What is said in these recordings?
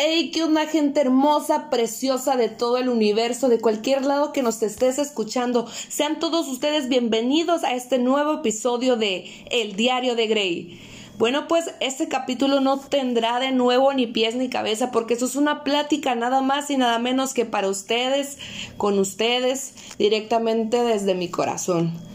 Hey, qué una gente hermosa, preciosa de todo el universo, de cualquier lado que nos estés escuchando. Sean todos ustedes bienvenidos a este nuevo episodio de El Diario de Grey. Bueno, pues este capítulo no tendrá de nuevo ni pies ni cabeza porque eso es una plática nada más y nada menos que para ustedes, con ustedes, directamente desde mi corazón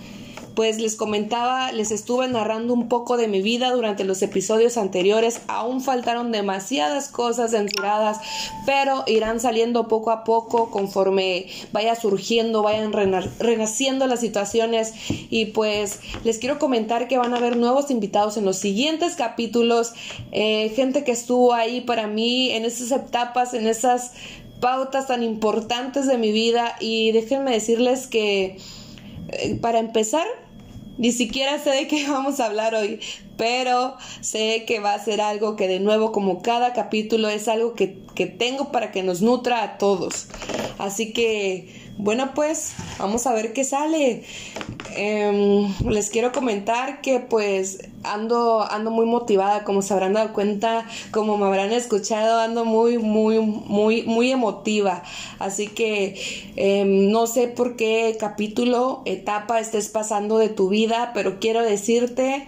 pues les comentaba, les estuve narrando un poco de mi vida durante los episodios anteriores. Aún faltaron demasiadas cosas censuradas, pero irán saliendo poco a poco conforme vaya surgiendo, vayan renaciendo las situaciones. Y pues les quiero comentar que van a haber nuevos invitados en los siguientes capítulos. Eh, gente que estuvo ahí para mí en esas etapas, en esas pautas tan importantes de mi vida. Y déjenme decirles que eh, para empezar, ni siquiera sé de qué vamos a hablar hoy, pero sé que va a ser algo que de nuevo, como cada capítulo, es algo que, que tengo para que nos nutra a todos. Así que bueno, pues vamos a ver qué sale. Em, les quiero comentar que pues ando, ando muy motivada, como se habrán dado cuenta, como me habrán escuchado, ando muy, muy, muy, muy emotiva. Así que em, no sé por qué capítulo, etapa estés pasando de tu vida, pero quiero decirte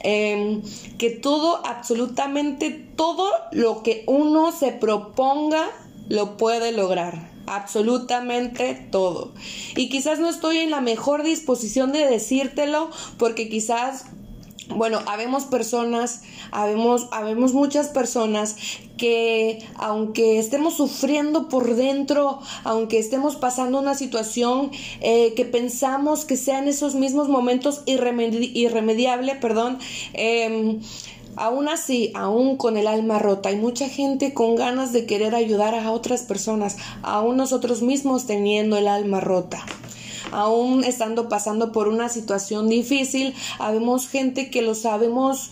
em, que todo, absolutamente todo lo que uno se proponga, lo puede lograr absolutamente todo. Y quizás no estoy en la mejor disposición de decírtelo porque quizás bueno, habemos personas, habemos, habemos muchas personas que aunque estemos sufriendo por dentro, aunque estemos pasando una situación eh, que pensamos que sean esos mismos momentos irremediable, perdón, eh, Aún así, aún con el alma rota, hay mucha gente con ganas de querer ayudar a otras personas, aún nosotros mismos teniendo el alma rota. Aún estando pasando por una situación difícil, habemos gente que lo sabemos,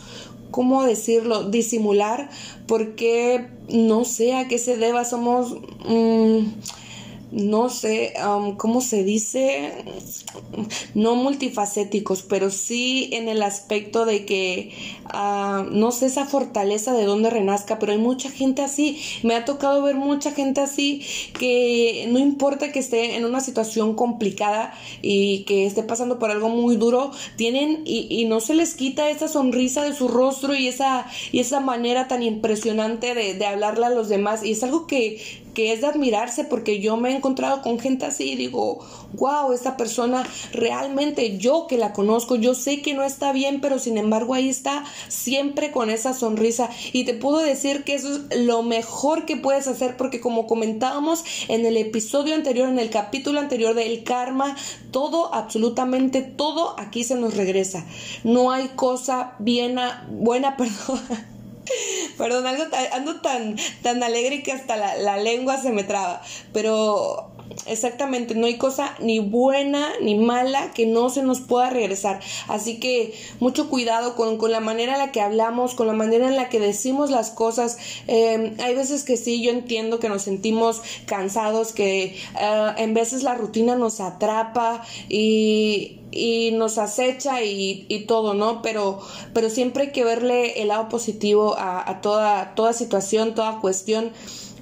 ¿cómo decirlo?, disimular, porque no sé a qué se deba, somos... Mm, no sé cómo se dice, no multifacéticos, pero sí en el aspecto de que no sé esa fortaleza de dónde renazca, pero hay mucha gente así, me ha tocado ver mucha gente así que no importa que esté en una situación complicada y que esté pasando por algo muy duro, tienen y, y no se les quita esa sonrisa de su rostro y esa, y esa manera tan impresionante de, de hablarle a los demás. Y es algo que, que es de admirarse porque yo me he encontrado con gente así y digo, wow, esta persona realmente yo que la conozco, yo sé que no está bien, pero sin embargo ahí está siempre con esa sonrisa y te puedo decir que eso es lo mejor que puedes hacer porque como comentábamos en el episodio anterior, en el capítulo anterior del karma, todo, absolutamente todo aquí se nos regresa. No hay cosa bien, buena, perdón Perdón, ando tan, tan alegre que hasta la, la lengua se me traba. Pero exactamente, no hay cosa ni buena ni mala que no se nos pueda regresar. Así que mucho cuidado con, con la manera en la que hablamos, con la manera en la que decimos las cosas. Em, hay veces que sí, yo entiendo que nos sentimos cansados, que eh, en veces la rutina nos atrapa y, y nos acecha y, y, todo, ¿no? Pero, pero siempre hay que verle el lado positivo a, a toda, toda situación, toda cuestión.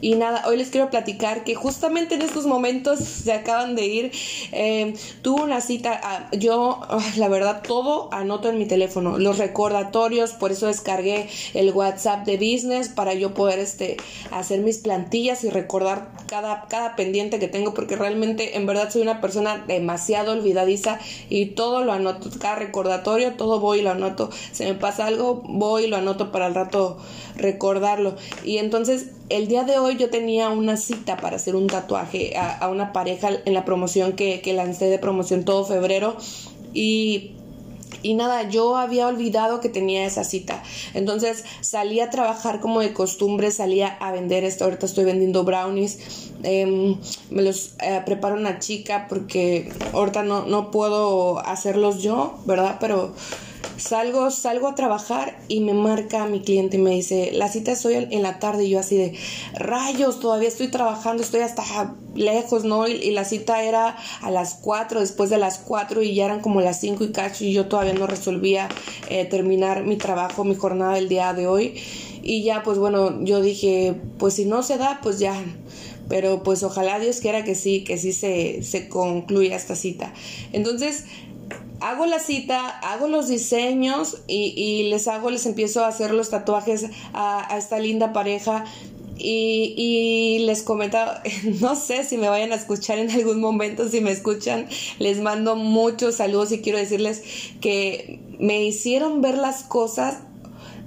Y nada, hoy les quiero platicar que justamente en estos momentos se acaban de ir. Eh, tuve una cita, ah, yo la verdad todo anoto en mi teléfono, los recordatorios, por eso descargué el WhatsApp de business para yo poder este, hacer mis plantillas y recordar cada, cada pendiente que tengo porque realmente en verdad soy una persona demasiado olvidadiza y todo lo anoto, cada recordatorio, todo voy y lo anoto. Se me pasa algo, voy y lo anoto para el rato recordarlo. Y entonces el día de hoy yo tenía una cita para hacer un tatuaje a, una pareja en la promoción que, que lancé de promoción todo febrero y y nada, yo había olvidado que tenía esa cita. Entonces salí a trabajar como de costumbre, salía a vender esto. Ahorita estoy vendiendo brownies. Em, me los eh, preparo una chica porque ahorita no, no puedo hacerlos yo, ¿verdad? Pero Salgo, salgo a trabajar y me marca mi cliente y me dice, la cita es hoy en la tarde y yo así de, rayos, todavía estoy trabajando, estoy hasta lejos, ¿no? Y, la cita era a las 4, después de las 4 y ya eran como las 5 y cacho y yo todavía no resolvía eh, terminar mi trabajo, mi jornada del día de hoy. y ya pues bueno, yo dije, pues si no se da, pues ya, pero pues ojalá Dios quiera que sí, que sí se, se concluya esta cita. Entonces, hago la cita, hago los diseños y, les hago, les empiezo a hacer los tatuajes a, esta linda pareja. Y, y, les comento, no sé si me vayan a escuchar en algún momento, si me escuchan, les mando muchos saludos y quiero decirles que me hicieron ver las cosas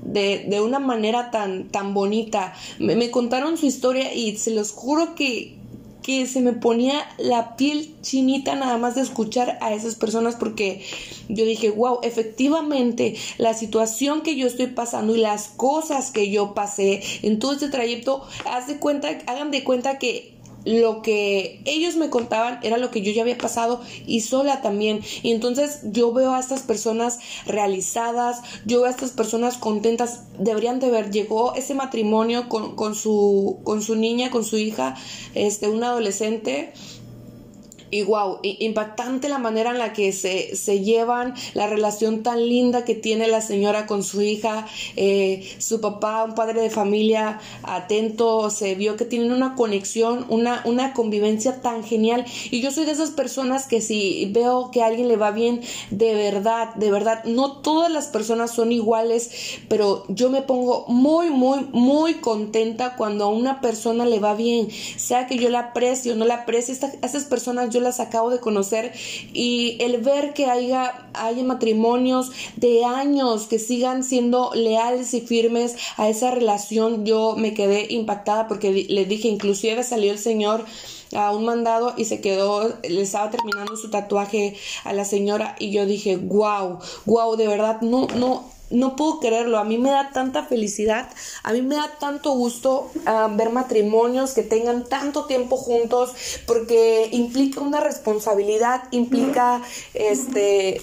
de, de una manera tan, tan bonita. Me, me contaron su historia y se los juro que, que se me ponía la piel chinita nada más de escuchar a esas personas porque yo dije, wow, efectivamente la situación que yo estoy pasando y las cosas que yo pasé en todo este trayecto, haz de cuenta, hagan de cuenta que lo que ellos me contaban era lo que yo ya había pasado y sola también. Y entonces yo veo a estas personas realizadas, yo veo a estas personas contentas, deberían de ver, llegó ese matrimonio con, con, su, con su niña, con su hija, este, un adolescente y wow, impactante la manera en la que se, se, llevan, la relación tan linda que tiene la señora con su hija, eh, su papá, un padre de familia atento, se vio que tienen una conexión, una, una convivencia tan genial. Y yo soy de esas personas que si veo que a alguien le va bien, de verdad, de verdad, no todas las personas son iguales, pero yo me pongo muy, muy, muy contenta cuando a una persona le va bien, sea que yo la aprecio o no la aprecio, estas personas yo las acabo de conocer y el ver que haya, matrimonios de años que sigan siendo leales y firmes a esa relación, yo me quedé impactada porque le dije, inclusive salió el Señor a un mandado y se quedó, le estaba terminando su tatuaje a la señora y yo dije, wow, wow, de verdad, no, no, no puedo creerlo, a mí me da tanta felicidad, a mí me da tanto gusto ver matrimonios que tengan tanto tiempo juntos porque implica una responsabilidad, implica este,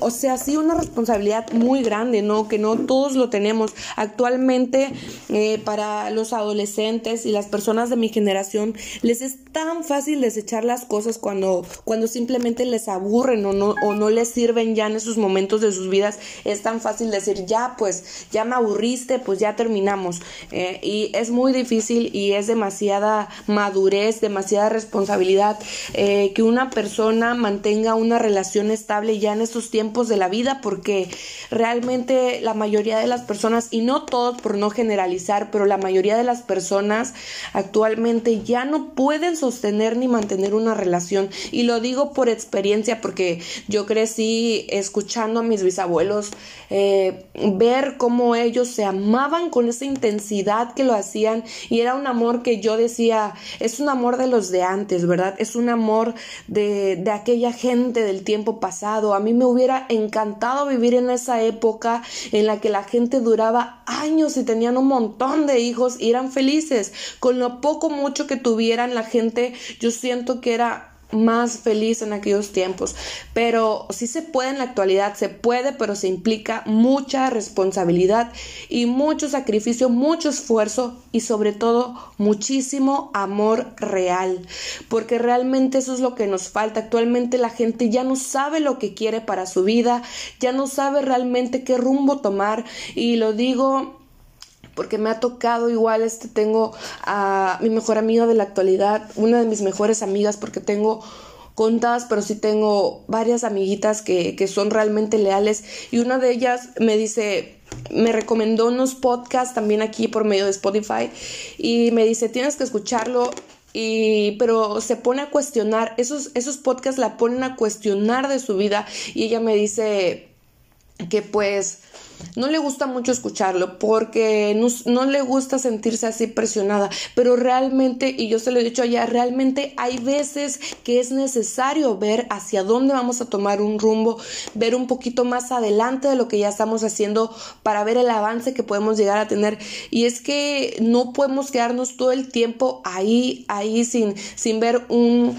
o sea, sí una responsabilidad muy grande, ¿no? Que no todos lo tenemos. Actualmente eh, para los adolescentes y las personas de mi generación les es tan fácil desechar las cosas cuando, cuando simplemente les aburren o no, o no les sirven ya en esos momentos de sus vidas, es tan fácil decir, ya pues, ya me aburriste, pues ya terminamos. Eh, y es muy difícil y es demasiada madurez, demasiada responsabilidad eh, que una persona mantenga una relación estable ya en estos tiempos de la vida, porque realmente la mayoría de las personas, y no todos por no generalizar, pero la mayoría de las personas actualmente ya no pueden sostener ni mantener una relación. Y lo digo por experiencia, porque yo crecí escuchando a mis bisabuelos eh, ver cómo ellos se amaban con esa intensidad que lo hacían y era un amor que yo decía, es un amor de los de antes, ¿verdad? Es un amor de, de aquella gente del tiempo pasado. A mí me hubiera encantado vivir en esa época en la que la gente duraba años y tenían un montón de hijos y eran felices. Con lo poco mucho que tuvieran la gente, yo siento que era más feliz en aquellos tiempos. Pero sí se puede en la actualidad, se puede, pero se implica mucha responsabilidad y mucho sacrificio, mucho esfuerzo y sobre todo muchísimo amor real. Porque realmente eso es lo que nos falta. Actualmente la gente ya no sabe lo que quiere para su vida, ya no sabe realmente qué rumbo tomar y lo digo porque me ha tocado igual, este, tengo a mi mejor amiga de la actualidad, una de mis mejores amigas, porque tengo contadas, pero sí tengo varias amiguitas que, que son realmente leales y una de ellas me dice, me recomendó unos podcasts también aquí por medio de Spotify y me dice, tienes que escucharlo. Y, pero se pone a cuestionar, esos, esos podcasts la ponen a cuestionar de su vida y ella me dice que pues no le gusta mucho escucharlo porque no, le gusta sentirse así presionada, pero realmente, y yo se lo he dicho allá, realmente hay veces que es necesario ver hacia dónde vamos a tomar un rumbo, ver un poquito más adelante de lo que ya estamos haciendo para ver el avance que podemos llegar a tener. Y es que no podemos quedarnos todo el tiempo ahí, ahí sin, sin ver un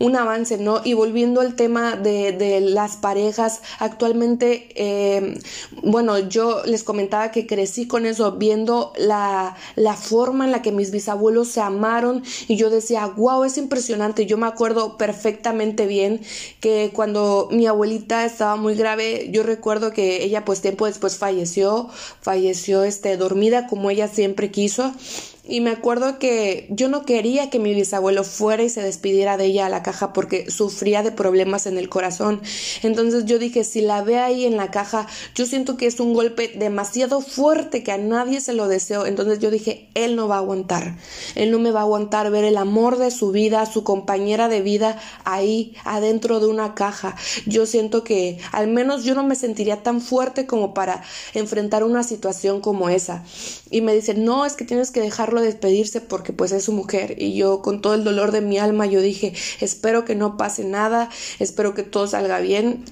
un avance, ¿no? Y volviendo al tema de, de las parejas, actualmente, eh, bueno, yo les comentaba que crecí con eso, viendo la, la forma en la que mis bisabuelos se amaron y yo decía, wow, es impresionante. Yo me acuerdo perfectamente bien que cuando mi abuelita estaba muy grave, yo recuerdo que ella pues tiempo después falleció, falleció este dormida como ella siempre quiso y me acuerdo que yo no quería que mi bisabuelo fuera y se despidiera de ella a la caja porque sufría de problemas en el corazón. Entonces yo dije, si la ve ahí en la caja, yo siento que es un golpe demasiado fuerte que a nadie se lo deseo. Entonces yo dije, él no va a aguantar. Él no me va a aguantar ver el amor de su vida, su compañera de vida ahí adentro de una caja. Yo siento que al menos yo no me sentiría tan fuerte como para enfrentar una situación como esa. Y me dice, no, es que tienes que dejarlo despedirse porque pues es su mujer. Y yo con todo el dolor de mi alma yo dije espero que no pase nada, espero que todo salga bien.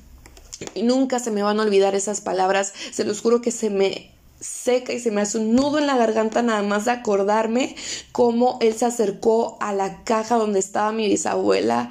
Y nunca se me van a olvidar esas palabras, se los juro que se me seca y se me hace un nudo en la garganta nada más de acordarme cómo él se acercó a la caja donde estaba mi bisabuela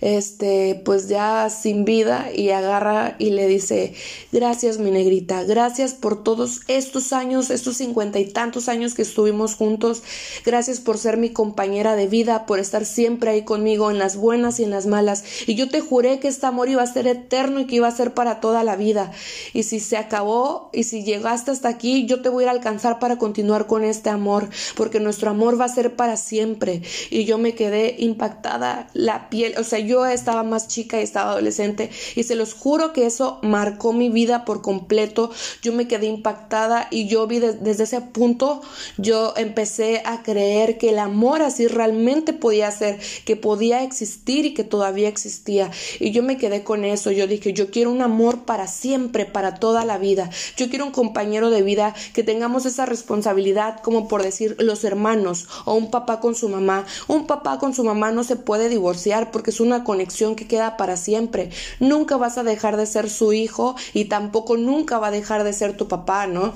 este, pues ya sin vida y agarra y le dice, gracias mi negrita, gracias por todos estos años, estos cincuenta y tantos años que estuvimos juntos, gracias por ser mi compañera de vida, por estar siempre ahí conmigo en las buenas y en las malas, y yo te juré que este amor iba a ser eterno y que iba a ser para toda la vida, y si se acabó y si llegaste hasta aquí, yo te voy a alcanzar para continuar con este amor, porque nuestro amor va a ser para siempre, y yo me quedé impactada, la piel, o sea, yo estaba más chica y estaba adolescente y se los juro que eso marcó mi vida por completo. Yo me quedé impactada y yo vi desde ese punto, yo empecé a creer que el amor así realmente podía ser, que podía existir y que todavía existía. Y yo me quedé con eso. Yo dije, yo quiero un amor para siempre, para toda la vida. Yo quiero un compañero de vida que tengamos esa responsabilidad como por decir los hermanos o un papá con su mamá. Un papá con su mamá no se puede divorciar porque es una conexión que queda para siempre. Nunca vas a dejar de ser su hijo y tampoco nunca va a dejar de ser tu papá, ¿no?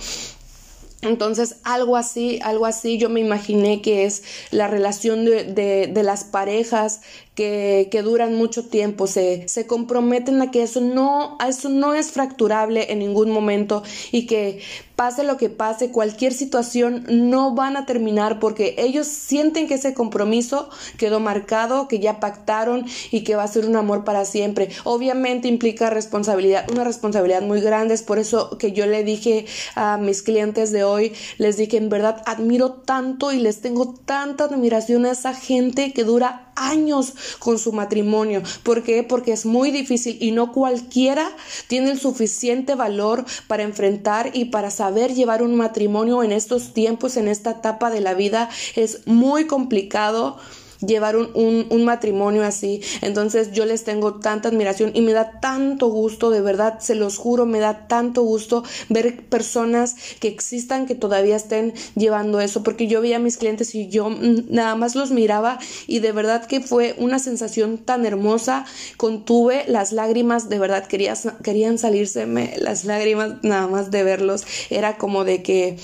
Entonces, algo así, algo así, yo me imaginé que es la relación de, de, de las parejas que, duran mucho tiempo, se, se comprometen a que eso no, eso no es fracturable en ningún momento y que pase lo que pase, cualquier situación, no van a terminar porque ellos sienten que ese compromiso quedó marcado, que ya pactaron y que va a ser un amor para siempre. Obviamente implica responsabilidad, una responsabilidad muy grande, es por eso que yo le dije a mis clientes de hoy, les dije, en verdad admiro tanto y les tengo tanta admiración a esa gente que dura años con su matrimonio. ¿Por qué? Porque es muy difícil y no cualquiera tiene el suficiente valor para enfrentar y para saber llevar un matrimonio en estos tiempos, en esta etapa de la vida, es muy complicado llevar un, un, matrimonio así. Entonces yo les tengo tanta admiración y me da tanto gusto, de verdad, se los juro, me da tanto gusto ver personas que existan, que todavía estén llevando eso, porque yo veía a mis clientes y yo mm, nada más los miraba y de verdad que fue una sensación tan hermosa, contuve las lágrimas, de verdad quería, querían salírseme las lágrimas nada más de verlos, era como de que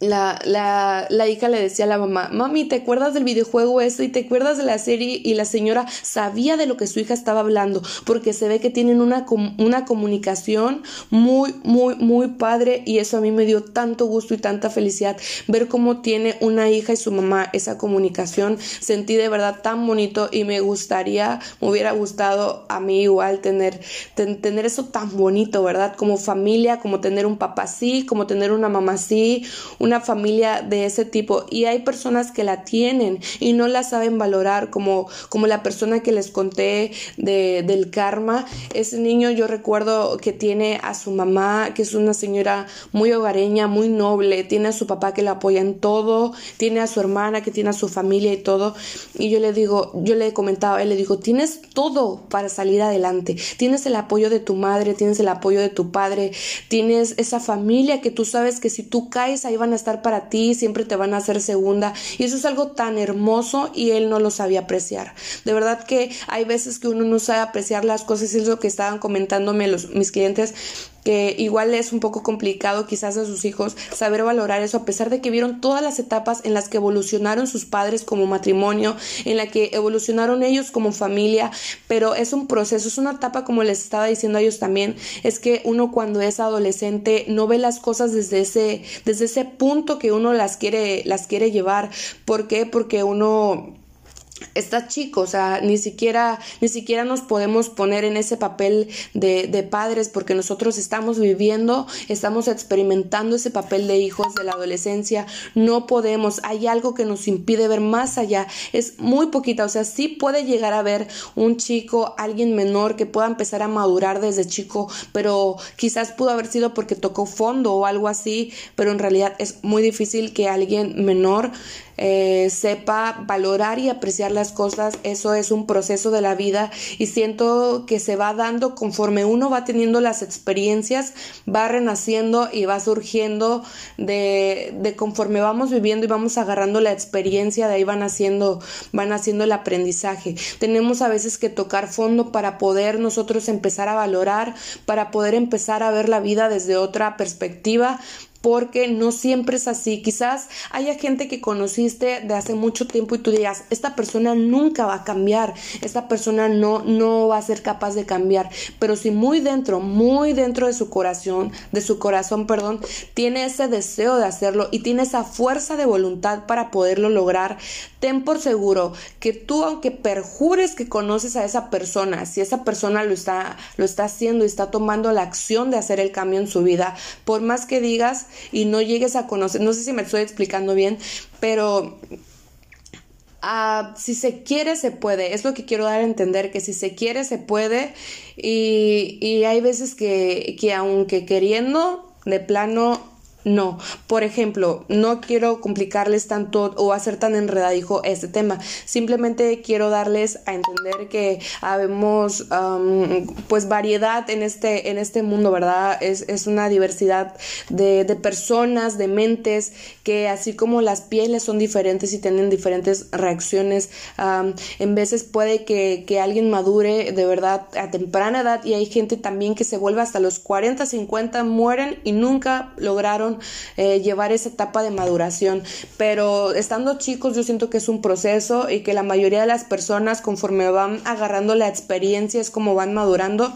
la, la, la, hija le decía a la mamá, mami, ¿te acuerdas del videojuego eso? Y te acuerdas de la serie y la señora sabía de lo que su hija estaba hablando porque se ve que tienen una, una comunicación muy, muy, muy padre y eso a mí me dio tanto gusto y tanta felicidad ver cómo tiene una hija y su mamá esa comunicación. Sentí de verdad tan bonito y me gustaría, me hubiera gustado a mí igual tener, tener eso tan bonito, ¿verdad? Como familia, como tener un papá así, como tener una mamá así una familia de ese tipo y hay personas que la tienen y no la saben valorar como, como la persona que les conté de, del karma. Ese niño yo recuerdo que tiene a su mamá, que es una señora muy hogareña, muy noble, tiene a su papá que la apoya en todo, tiene a su hermana que tiene a su familia y todo. Y yo le digo, yo le he comentado a él, le digo, tienes todo para salir adelante, tienes el apoyo de tu madre, tienes el apoyo de tu padre, tienes esa familia que tú sabes que si tú caes ahí van a estar para ti, siempre te van a hacer segunda. Y eso es algo tan hermoso y él no lo sabía apreciar. De verdad que hay veces que uno no sabe apreciar las cosas, y es lo que estaban comentándome los, mis clientes que igual es un poco complicado quizás a sus hijos saber valorar eso a pesar de que vieron todas las etapas en las que evolucionaron sus padres como matrimonio, en la que evolucionaron ellos como familia, pero es un proceso, es una etapa como les estaba diciendo a ellos también, es que uno cuando es adolescente no ve las cosas desde ese desde ese punto que uno las quiere las quiere llevar, ¿por qué? Porque uno está chico, o sea, ni siquiera, ni siquiera nos podemos poner en ese papel de, de, padres porque nosotros estamos viviendo, estamos experimentando ese papel de hijos de la adolescencia, no podemos, hay algo que nos impide ver más allá, es muy poquita, o sea, sí puede llegar a ver un chico, alguien menor que pueda empezar a madurar desde chico, pero quizás pudo haber sido porque tocó fondo o algo así, pero en realidad es muy difícil que alguien menor eh, sepa valorar y apreciar las cosas, eso es un proceso de la vida y siento que se va dando conforme uno va teniendo las experiencias, va renaciendo y va surgiendo de, de conforme vamos viviendo y vamos agarrando la experiencia, de ahí van haciendo, van haciendo el aprendizaje. Tenemos a veces que tocar fondo para poder nosotros empezar a valorar, para poder empezar a ver la vida desde otra perspectiva, porque no siempre es así. Quizás haya gente que conociste de hace mucho tiempo y tú digas, esta persona nunca va a cambiar, esta persona no, no va a ser capaz de cambiar, pero si muy dentro, muy dentro de su corazón, de su corazón, perdón, tiene ese deseo de hacerlo y tiene esa fuerza de voluntad para poderlo lograr, ten por seguro que tú, aunque perjures que conoces a esa persona, si esa persona lo está, lo está haciendo y está tomando la acción de hacer el cambio en su vida, por más que digas, y no llegues a conocer, no sé si me estoy explicando bien, pero ah, si se quiere, se puede. Es lo que quiero dar a entender, que si se quiere, se puede. Y, y hay veces que, que aunque queriendo, de plano no, por ejemplo, no quiero complicarles tanto o hacer tan enredadijo este tema. Simplemente quiero darles a entender que habemos pues variedad en este, en este mundo, ¿verdad? Es, es una diversidad de, de, personas, de mentes, que así como las pieles son diferentes y tienen diferentes reacciones, en veces puede que, que alguien madure de verdad a temprana edad y hay gente también que se vuelve hasta los 40, 50, mueren y nunca lograron eh, llevar esa etapa de maduración. Pero estando chicos yo siento que es un proceso y que la mayoría de las personas conforme van agarrando la experiencia es como van madurando.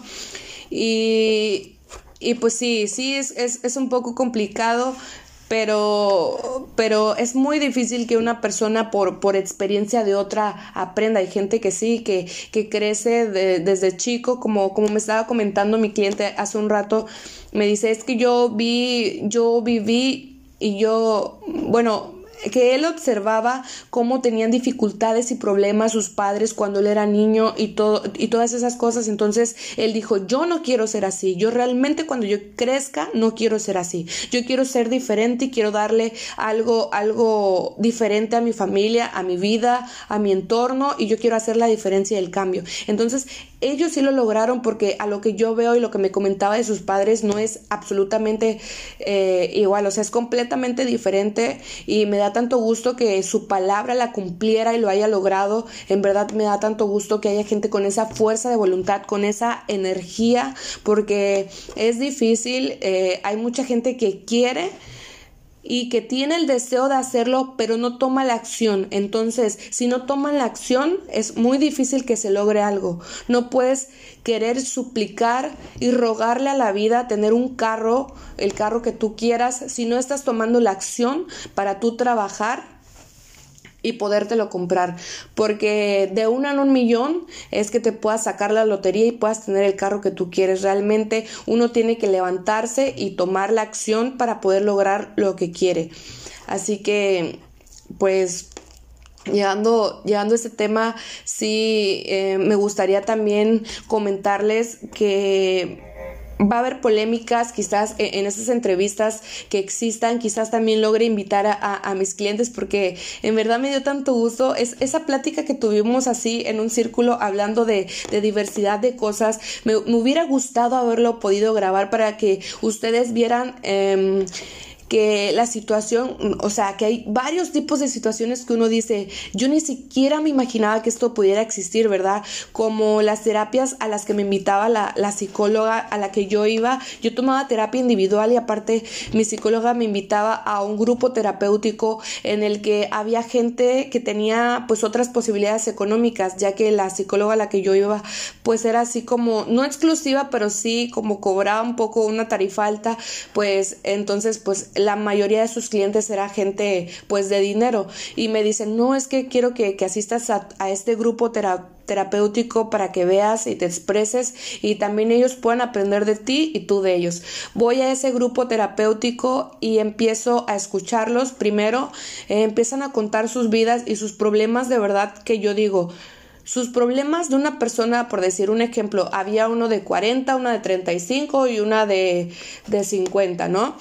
Y, y pues sí, sí, es, es, es un poco complicado, pero, pero es muy difícil que una persona por, por experiencia de otra aprenda. Hay gente que sí, que, que crece desde chico, como, como me estaba comentando mi cliente hace un rato, me dice, es que yo vi, yo viví y yo, bueno, que él observaba cómo tenían dificultades y problemas sus padres cuando él era niño y todo y todas esas cosas. Entonces él dijo yo no quiero ser así. Yo realmente cuando yo crezca no quiero ser así. Yo quiero ser diferente y quiero darle algo algo diferente a mi familia a mi vida a mi entorno y yo quiero hacer la diferencia y el cambio entonces ellos sí lo lograron porque a lo que yo veo y lo que me comentaba de sus padres no es absolutamente eh, igual, o sea, es completamente diferente y me da tanto gusto que su palabra la cumpliera y lo haya logrado. En verdad me da tanto gusto que haya gente con esa fuerza de voluntad, con esa energía, porque es difícil, eh, hay mucha gente que quiere y que tiene el deseo de hacerlo, pero no toma la acción. Entonces, si no toman la acción, es muy difícil que se logre algo. No puedes querer suplicar y rogarle a la vida tener un carro, el carro que tú quieras, si no estás tomando la acción para tú trabajar y podértelo comprar. Porque de una en un millón es que te puedas sacar la lotería y puedas tener el carro que tú quieres. Realmente uno tiene que levantarse y tomar la acción para poder lograr lo que quiere. Así que, pues, Llegando, llegando a este tema, sí eh, me gustaría también comentarles que va a haber polémicas quizás e-, en esas entrevistas que existan, quizás también logre invitar a, mis clientes porque en verdad me dio tanto gusto es esa plática que tuvimos así en un círculo hablando de, diversidad de cosas, me, hubiera gustado haberlo podido grabar para que ustedes vieran... Em, que la situación, o sea, que hay varios tipos de situaciones que uno dice, yo ni siquiera me imaginaba que esto pudiera existir, ¿verdad? Como las terapias a las que me invitaba la, psicóloga a la que yo iba, yo tomaba terapia individual y aparte mi psicóloga me invitaba a un grupo terapéutico en el que había gente que tenía pues otras posibilidades económicas, ya que la psicóloga a la que yo iba pues era así como, no exclusiva, pero sí como cobraba un poco una tarifa alta, pues entonces pues la mayoría de sus clientes era gente pues de dinero y me dicen, no, es que quiero que, asistas a, este grupo terapéutico para que veas y te expreses y también ellos puedan aprender de ti y tú de ellos. Voy a ese grupo terapéutico y empiezo a escucharlos. Primero eh, empiezan a contar sus vidas y sus problemas de verdad que yo digo, sus problemas de una persona, por decir un ejemplo, había uno de 40, una de 35 y una de, de 50, ¿no?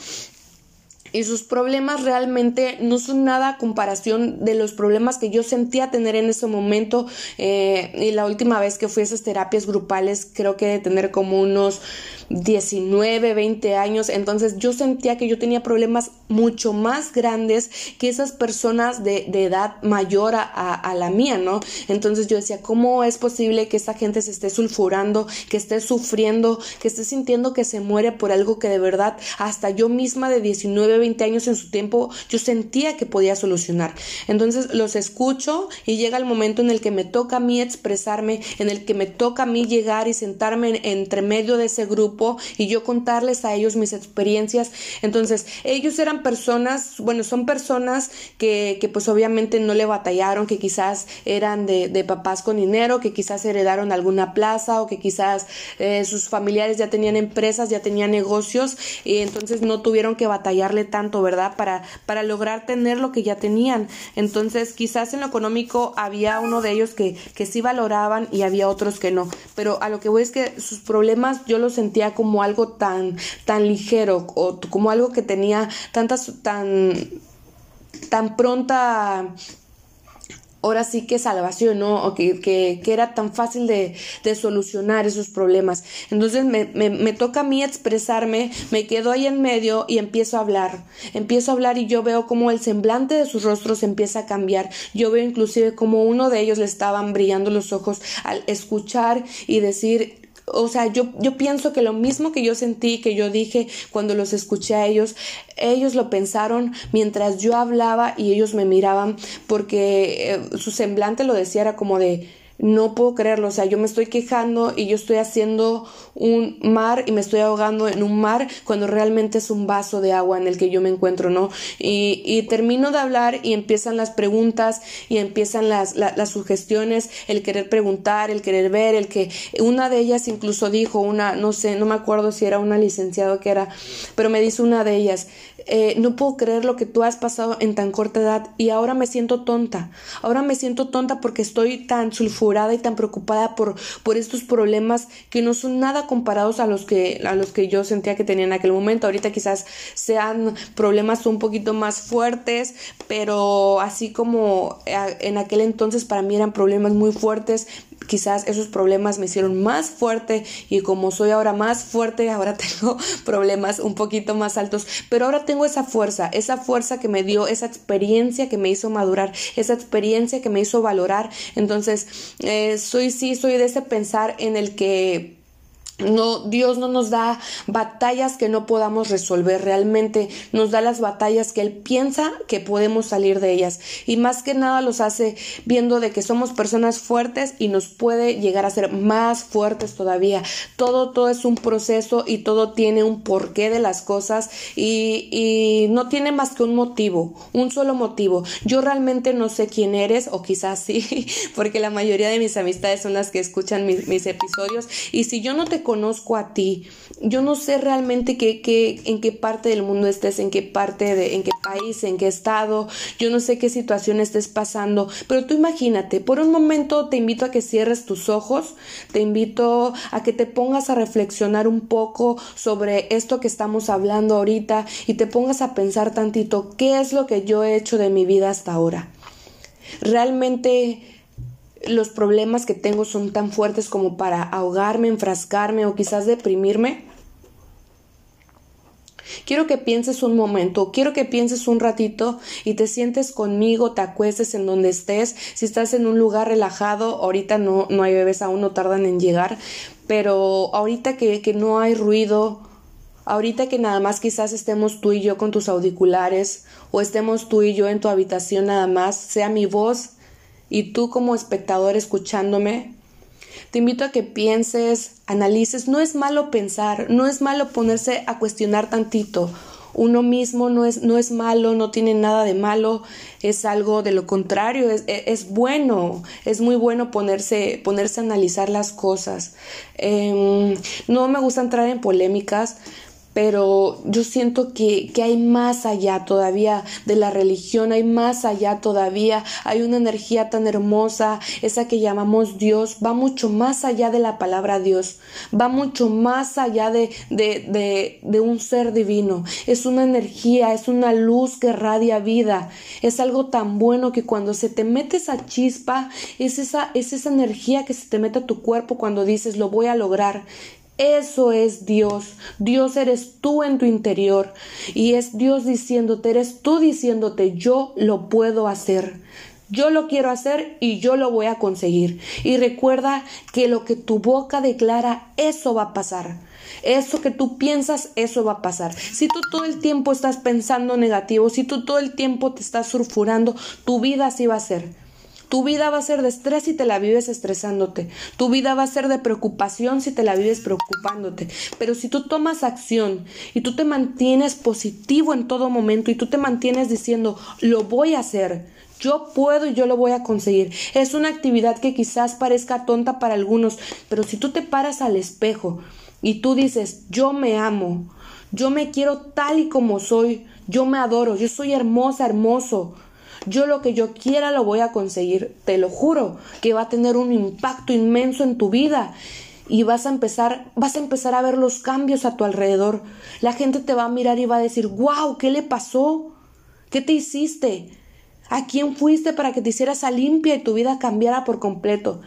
Y sus problemas realmente no son nada a comparación de los problemas que yo sentía tener en ese momento eh, y la última vez que fui a esas terapias grupales creo que de tener como unos 19, 20 años entonces yo sentía que yo tenía problemas mucho más grandes que esas personas de, edad mayor a, a, la mía, ¿no? Entonces yo decía, ¿cómo es posible que esta gente se esté sulfurando, que esté sufriendo, que esté sintiendo que se muere por algo que de verdad hasta yo misma de 19, 20 años en su tiempo, yo sentía que podía solucionar. Entonces los escucho y llega el momento en el que me toca a mí expresarme, en el que me toca a mí llegar y sentarme entre medio de ese grupo y yo contarles a ellos mis experiencias. Entonces ellos eran personas, bueno, son personas que, que pues obviamente no le batallaron, que quizás eran de, de, papás con dinero, que quizás heredaron alguna plaza o que quizás eh, sus familiares ya tenían empresas, ya tenían negocios y entonces no tuvieron que batallarle tanto, ¿verdad? Para, para lograr tener lo que ya tenían. Entonces, quizás en lo económico había uno de ellos que, que sí valoraban y había otros que no. Pero a lo que voy es que sus problemas yo los sentía como algo tan, tan ligero o como algo que tenía tantas, tan, tan pronta ahora sí que salvación, ¿no? O que, que, que era tan fácil de, de, solucionar esos problemas. Entonces me, me, me, toca a mí expresarme, me quedo ahí en medio y empiezo a hablar. Empiezo a hablar y yo veo como el semblante de sus rostros empieza a cambiar. Yo veo inclusive como uno de ellos le estaban brillando los ojos al escuchar y decir o sea, yo, yo pienso que lo mismo que yo sentí, que yo dije cuando los escuché a ellos, ellos lo pensaron mientras yo hablaba y ellos me miraban porque eh, su semblante lo decía, era como de, no puedo creerlo, o sea, yo me estoy quejando y yo estoy haciendo un mar y me estoy ahogando en un mar cuando realmente es un vaso de agua en el que yo me encuentro, ¿no? Y, y termino de hablar y empiezan las preguntas y empiezan las, las sugestiones, el querer preguntar, el querer ver, el que una de ellas incluso dijo, una, no sé, no me acuerdo si era una licenciada que era, pero me dice una de ellas, eh, no puedo creer lo que tú has pasado en tan corta edad y ahora me siento tonta. Ahora me siento tonta porque estoy tan sulfurada y tan preocupada por, por estos problemas que no son nada comparados a los que, a los que yo sentía que tenía en aquel momento. Ahorita quizás sean problemas un poquito más fuertes, pero así como eh, en aquel entonces para mí eran problemas muy fuertes, quizás esos problemas me hicieron más fuerte y como soy ahora más fuerte, ahora tengo problemas un poquito más altos, pero ahora tengo esa fuerza, esa fuerza que me dio, esa experiencia que me hizo madurar, esa experiencia que me hizo valorar. Entonces, eh, soy sí, soy de ese pensar en el que no, Dios no nos da batallas que no podamos resolver, realmente nos da las batallas que Él piensa que podemos salir de ellas y más que nada los hace viendo de que somos personas fuertes y nos puede llegar a ser más fuertes todavía. Todo, todo es un proceso y todo tiene un porqué de las cosas y, y no tiene más que un motivo, un solo motivo. Yo realmente no sé quién eres o quizás sí, porque la mayoría de mis amistades son las que escuchan mis, mis episodios y si yo no te conozco a ti. Yo no sé realmente qué, qué, en qué parte del mundo estés, en qué parte de, en qué país, en qué estado. Yo no sé qué situación estés pasando. Pero tú imagínate, por un momento te invito a que cierres tus ojos, te invito a que te pongas a reflexionar un poco sobre esto que estamos hablando ahorita y te pongas a pensar tantito qué es lo que yo he hecho de mi vida hasta ahora. Realmente los problemas que tengo son tan fuertes como para ahogarme, enfrascarme o quizás deprimirme? Quiero que pienses un momento, quiero que pienses un ratito y te sientes conmigo, te acuestes en donde estés. Si estás en un lugar relajado, ahorita no, no hay bebés, aún no tardan en llegar, pero ahorita que, que no hay ruido, ahorita que nada más quizás estemos tú y yo con tus auriculares o estemos tú y yo en tu habitación nada más, sea mi voz y tú como espectador escuchándome, te invito a que pienses, analices. No es malo pensar, no es malo ponerse a cuestionar tantito. Uno mismo no es, no es malo, no tiene nada de malo, es algo de lo contrario, es, es bueno, es muy bueno ponerse, ponerse a analizar las cosas. Em, no me gusta entrar en polémicas, pero yo siento que, que, hay más allá todavía de la religión, hay más allá todavía, hay una energía tan hermosa, esa que llamamos Dios, va mucho más allá de la palabra Dios, va mucho más allá de, de, de, de un ser divino, es una energía, es una luz que radia vida, es algo tan bueno que cuando se te mete esa chispa, es esa, es esa energía que se te mete a tu cuerpo cuando dices lo voy a lograr, eso es Dios. Dios eres tú en tu interior. Y es Dios diciéndote, eres tú diciéndote, yo lo puedo hacer. Yo lo quiero hacer y yo lo voy a conseguir. Y recuerda que lo que tu boca declara, eso va a pasar. Eso que tú piensas, eso va a pasar. Si tú todo el tiempo estás pensando negativo, si tú todo el tiempo te estás sulfurando, tu vida así va a ser. Tu vida va a ser de estrés si te la vives estresándote. Tu vida va a ser de preocupación si te la vives preocupándote. Pero si tú tomas acción y tú te mantienes positivo en todo momento y tú te mantienes diciendo, lo voy a hacer, yo puedo y yo lo voy a conseguir. Es una actividad que quizás parezca tonta para algunos, pero si tú te paras al espejo y tú dices, yo me amo, yo me quiero tal y como soy, yo me adoro, yo soy hermosa, hermoso, yo lo que yo quiera lo voy a conseguir, te lo juro, que va a tener un impacto inmenso en tu vida y vas a empezar, vas a empezar a ver los cambios a tu alrededor. La gente te va a mirar y va a decir, "Wow, ¿qué le pasó? ¿Qué te hiciste? ¿A quién fuiste para que te hicieras esa limpia y tu vida cambiara por completo?"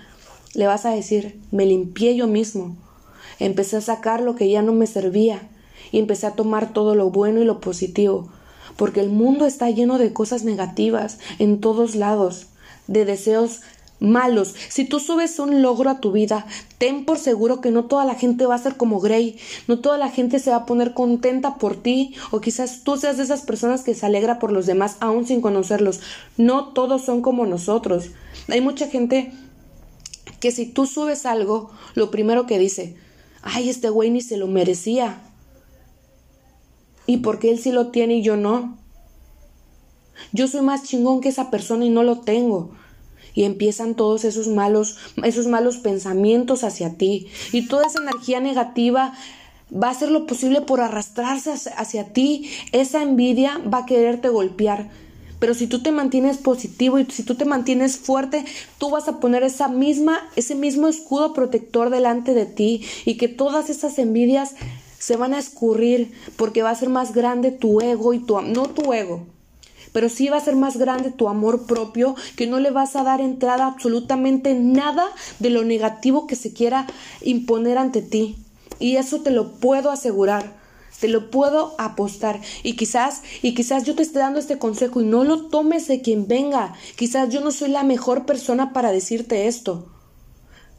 Le vas a decir, "Me limpié yo mismo. Empecé a sacar lo que ya no me servía." y empecé a tomar todo lo bueno y lo positivo porque el mundo está lleno de cosas negativas en todos lados, de deseos malos. Si tú subes un logro a tu vida, ten por seguro que no toda la gente va a ser como Gray, no toda la gente se va a poner contenta por ti, o quizás tú seas de esas personas que se alegra por los demás aún sin conocerlos. No todos son como nosotros. Hay mucha gente que si tú subes algo, lo primero que dice, ay, este güey ni se lo merecía. ¿Y por qué él sí lo tiene y yo no? Yo soy más chingón que esa persona y no lo tengo. Y empiezan todos esos malos, esos malos pensamientos hacia ti. Y toda esa energía negativa va a hacer lo posible por arrastrarse hacia, ti. Esa envidia va a quererte golpear. Pero si tú te mantienes positivo y si tú te mantienes fuerte, tú vas a poner esa misma, ese mismo escudo protector delante de ti y que todas esas envidias se van a escurrir porque va a ser más grande tu ego y tu no tu ego, pero sí va a ser más grande tu amor propio, que no le vas a dar entrada absolutamente nada de lo negativo que se quiera imponer ante ti. Y eso te lo puedo asegurar. Te lo puedo apostar. Y quizás, y quizás yo te esté dando este consejo y no lo tomes de quien venga. Quizás yo no soy la mejor persona para decirte esto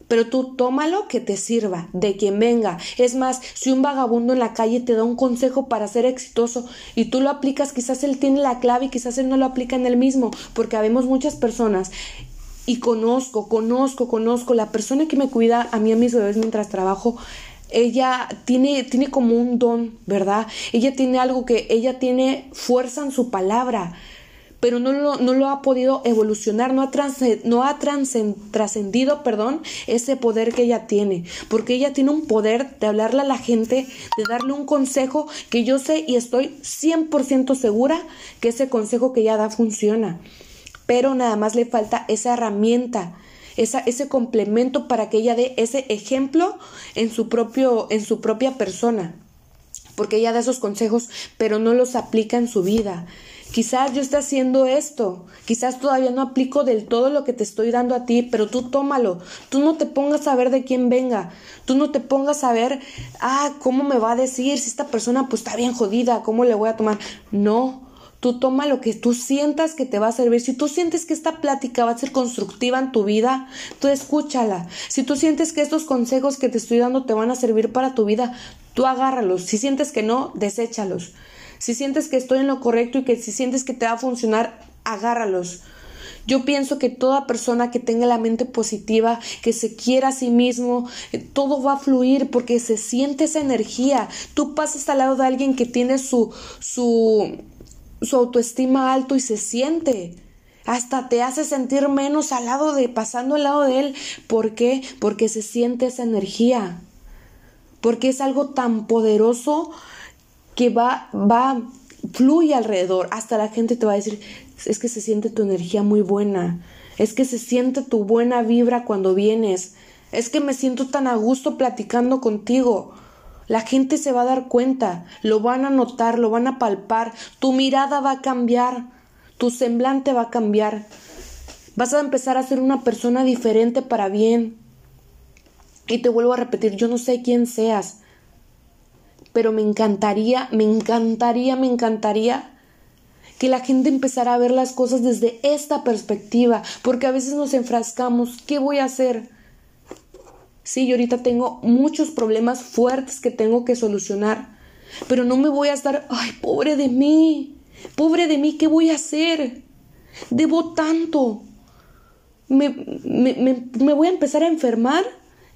pero tú tómalo que te sirva, de quien venga. Es más, si un vagabundo en la calle te da un consejo para ser exitoso y tú lo aplicas, quizás él tiene la clave y quizás él no lo aplica en él mismo, porque habemos muchas personas y conozco, conozco, conozco, la persona que me cuida a mí a mis bebés mientras trabajo, ella tiene, tiene como un don, ¿verdad? Ella tiene algo que ella tiene fuerza en su palabra pero no lo, no lo ha podido evolucionar, no ha, trascendido perdón, ese poder que ella tiene, porque ella tiene un poder de hablarle a la gente, de darle un consejo que yo sé y estoy 100% segura que ese consejo que ella da funciona, pero nada más le falta esa herramienta. Esa, ese complemento para que ella dé ese ejemplo en su, propio, en su propia persona porque ella da esos consejos, pero no los aplica en su vida Quizás yo esté haciendo esto, quizás todavía no aplico del todo lo que te estoy dando a ti, pero tú tómalo. Tú no te pongas a ver de quién venga. Tú no te pongas a ver, ah, ¿cómo me va a decir si esta persona pues está bien jodida? ¿Cómo le voy a tomar? No, Tú toma lo que tú sientas que te va a servir. Si tú sientes que esta plática va a ser constructiva en tu vida, tú escúchala. Si tú sientes que estos consejos que te estoy dando te van a servir para tu vida, tú agárralos. Si sientes que no, deséchalos. Si sientes que estoy en lo correcto y que si sientes que te va a funcionar, agárralos. Yo pienso que toda persona que tenga la mente positiva, que se quiera a sí mismo, eh, todo va a fluir porque se siente esa energía. Tú pasas al lado de alguien que tiene su su su autoestima alto y se siente. Hasta te hace sentir menos al lado de, pasando al lado de él. ¿Por qué? Porque se siente esa energía. Porque es algo tan poderoso que va, va, fluye alrededor. Hasta la gente te va a decir, es que se siente tu energía muy buena. Es que se siente tu buena vibra cuando vienes. Es que me siento tan a gusto platicando contigo. La gente se va a dar cuenta, lo van a notar, lo van a palpar, tu mirada va a cambiar, tu semblante va a cambiar. Vas a empezar a ser una persona diferente para bien. Y te vuelvo a repetir, yo no sé quién seas, pero me encantaría, me encantaría, me encantaría que la gente empezara a ver las cosas desde esta perspectiva, porque a veces nos enfrascamos, ¿qué voy a hacer? Sí, yo ahorita tengo muchos problemas fuertes que tengo que solucionar, pero no me voy a estar, ay, pobre de mí, pobre de mí, ¿qué voy a hacer? Debo tanto. Me, me, me, voy a empezar a enfermar.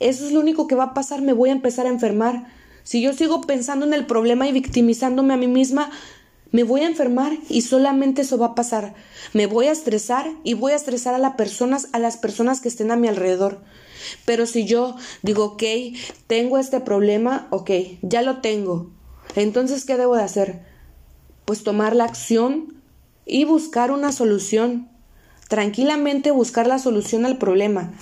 Eso es lo único que va a pasar, me voy a empezar a enfermar. Si yo sigo pensando en el problema y victimizándome a mí misma, me voy a enfermar y solamente eso va a pasar. Me voy a estresar y voy a estresar a las personas, a las personas que estén a mi alrededor. Pero si yo digo, ok, tengo este problema, ok, ya lo tengo. Entonces, ¿qué debo de hacer? Pues tomar la acción y buscar una solución. Tranquilamente buscar la solución al problema.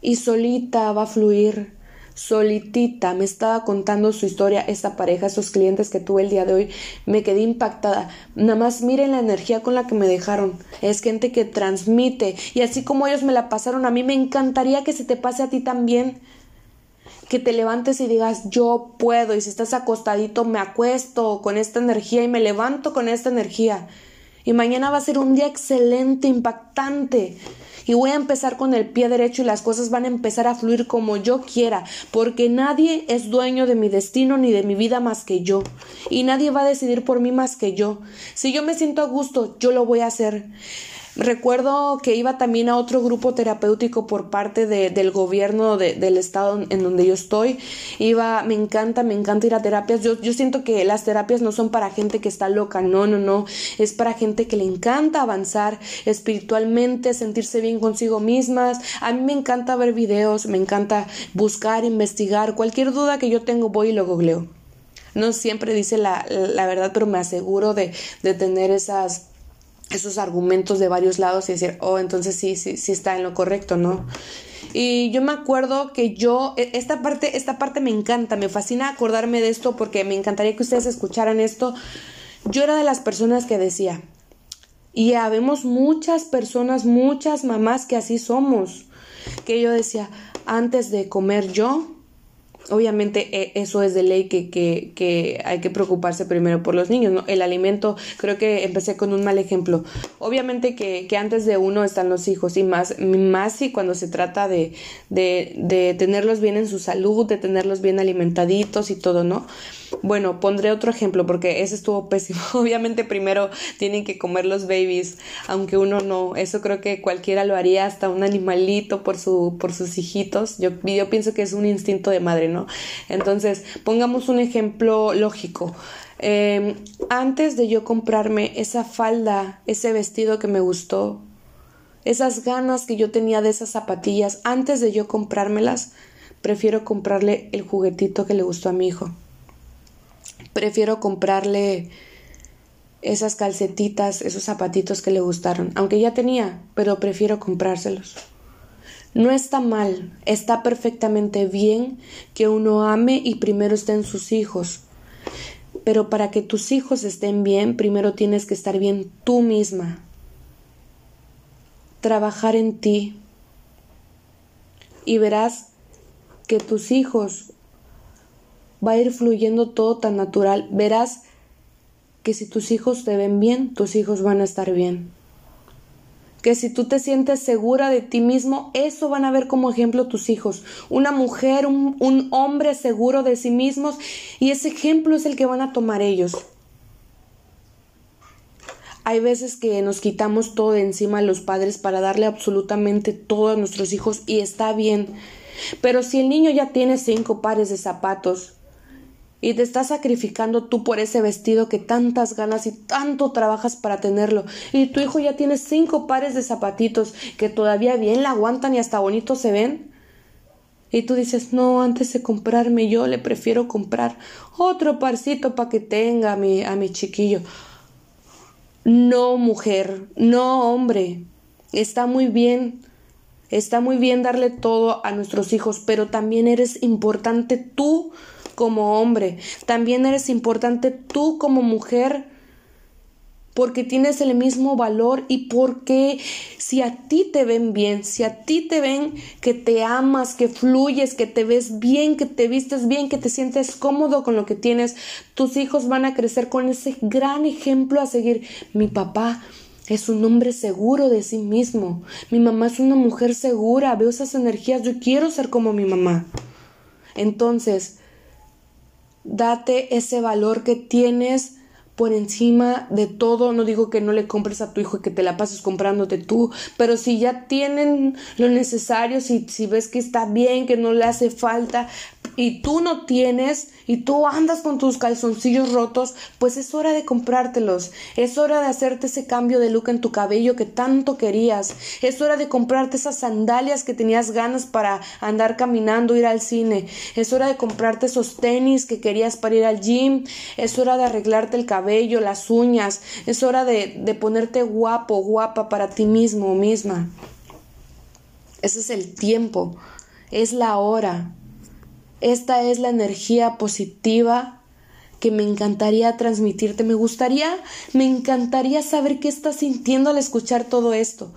Y solita va a fluir solitita, me estaba contando su historia, esta pareja, esos clientes que tuve el día de hoy, me quedé impactada. Nada más miren la energía con la que me dejaron. Es gente que transmite y así como ellos me la pasaron a mí, me encantaría que se te pase a ti también. Que te levantes y digas, yo puedo, y si estás acostadito, me acuesto con esta energía y me levanto con esta energía. Y mañana va a ser un día excelente, impactante y voy a empezar con el pie derecho y las cosas van a empezar a fluir como yo quiera, porque nadie es dueño de mi destino ni de mi vida más que yo, y nadie va a decidir por mí más que yo. Si yo me siento a gusto, yo lo voy a hacer. Recuerdo que iba también a otro grupo terapéutico por parte de, del gobierno del estado en donde yo estoy. Iba, me encanta, me encanta ir a terapias. Yo, yo siento que las terapias no son para gente que está loca, no, no, no. Es para gente que le encanta avanzar espiritualmente, sentirse bien consigo mismas. A mí me encanta ver videos, me encanta buscar, investigar. Cualquier duda que yo tengo, voy y lo googleo. No siempre dice la, la verdad, pero me aseguro de, de tener esas esos argumentos de varios lados y decir, oh, entonces sí, sí, sí está en lo correcto, ¿no? Y yo me acuerdo que yo, e, esta parte, esta parte me encanta, me fascina acordarme de esto porque me encantaría que ustedes escucharan esto. Yo era de las personas que decía, y habemos muchas personas, muchas mamás que así somos, que yo decía, antes de comer yo, obviamente e, eso es de ley que, que, que, hay que preocuparse primero por los niños, ¿no? El alimento, creo que empecé con un mal ejemplo. Obviamente que, que antes de uno están los hijos y más, más si cuando se trata de, de, de tenerlos bien en su salud, de tenerlos bien alimentaditos y todo, ¿no? Bueno, pondré otro ejemplo porque ese estuvo pésimo. Obviamente primero tienen que comer los babies, aunque uno no. Eso creo que cualquiera lo haría, hasta un animalito por, su, por sus hijitos. Yo, yo pienso que es un instinto de madre, ¿no? Entonces, pongamos un ejemplo lógico. Em, antes de yo comprarme esa falda, ese vestido que me gustó, esas ganas que yo tenía de esas zapatillas, antes de yo comprármelas, prefiero comprarle el juguetito que le gustó a mi hijo prefiero comprarle esas calcetitas, esos zapatitos que le gustaron, aunque ya tenía, pero prefiero comprárselos. No está mal, está perfectamente bien que uno ame y primero estén sus hijos. Pero para que tus hijos estén bien, primero tienes que estar bien tú misma. Trabajar en ti. Y verás que tus hijos va a ir fluyendo todo tan natural. Verás que si tus hijos te ven bien, tus hijos van a estar bien. Que si tú te sientes segura de ti mismo, eso van a ver como ejemplo tus hijos. Una mujer, un, hombre seguro de sí mismos y ese ejemplo es el que van a tomar ellos. Hay veces que nos quitamos todo de encima a los padres para darle absolutamente todo a nuestros hijos y está bien. Pero si el niño ya tiene cinco pares de zapatos, y te estás sacrificando tú por ese vestido que tantas ganas y tanto trabajas para tenerlo. Y tu hijo ya tiene cinco pares de zapatitos que todavía bien la aguantan y hasta bonitos se ven. Y tú dices, no, antes de comprarme yo le prefiero comprar otro parcito para que tenga a mi, a mi chiquillo. No, mujer, no, hombre. Está muy bien. Está muy bien darle todo a nuestros hijos, pero también eres importante tú como hombre, también eres importante tú como mujer, porque tienes el mismo valor y porque si a ti te ven bien, si a ti te ven que te amas, que fluyes, que te ves bien, que te vistes bien, que te sientes cómodo con lo que tienes, tus hijos van a crecer con ese gran ejemplo a seguir. Mi papá es un hombre seguro de sí mismo. Mi mamá es una mujer segura. Veo esas energías. Yo quiero ser como mi mamá. Entonces, date ese valor que tienes por encima de todo. No digo que no le compres a tu hijo y que te la pases comprándote tú, pero si ya tienen lo necesario, si, si ves que está bien, que no le hace falta, y tú no tienes y tú andas con tus calzoncillos rotos, pues es hora de comprártelos. Es hora de hacerte ese cambio de look en tu cabello que tanto querías. Es hora de comprarte esas sandalias que tenías ganas para andar caminando, ir al cine. Es hora de comprarte esos tenis que querías para ir al gym. Es hora de arreglarte el cabello, las uñas. Es hora de, de ponerte guapo, guapa para ti mismo misma. Ese es el tiempo. Es la hora. Esta es la energía positiva que me encantaría transmitirte. Me gustaría, me encantaría saber qué estás sintiendo al escuchar todo esto.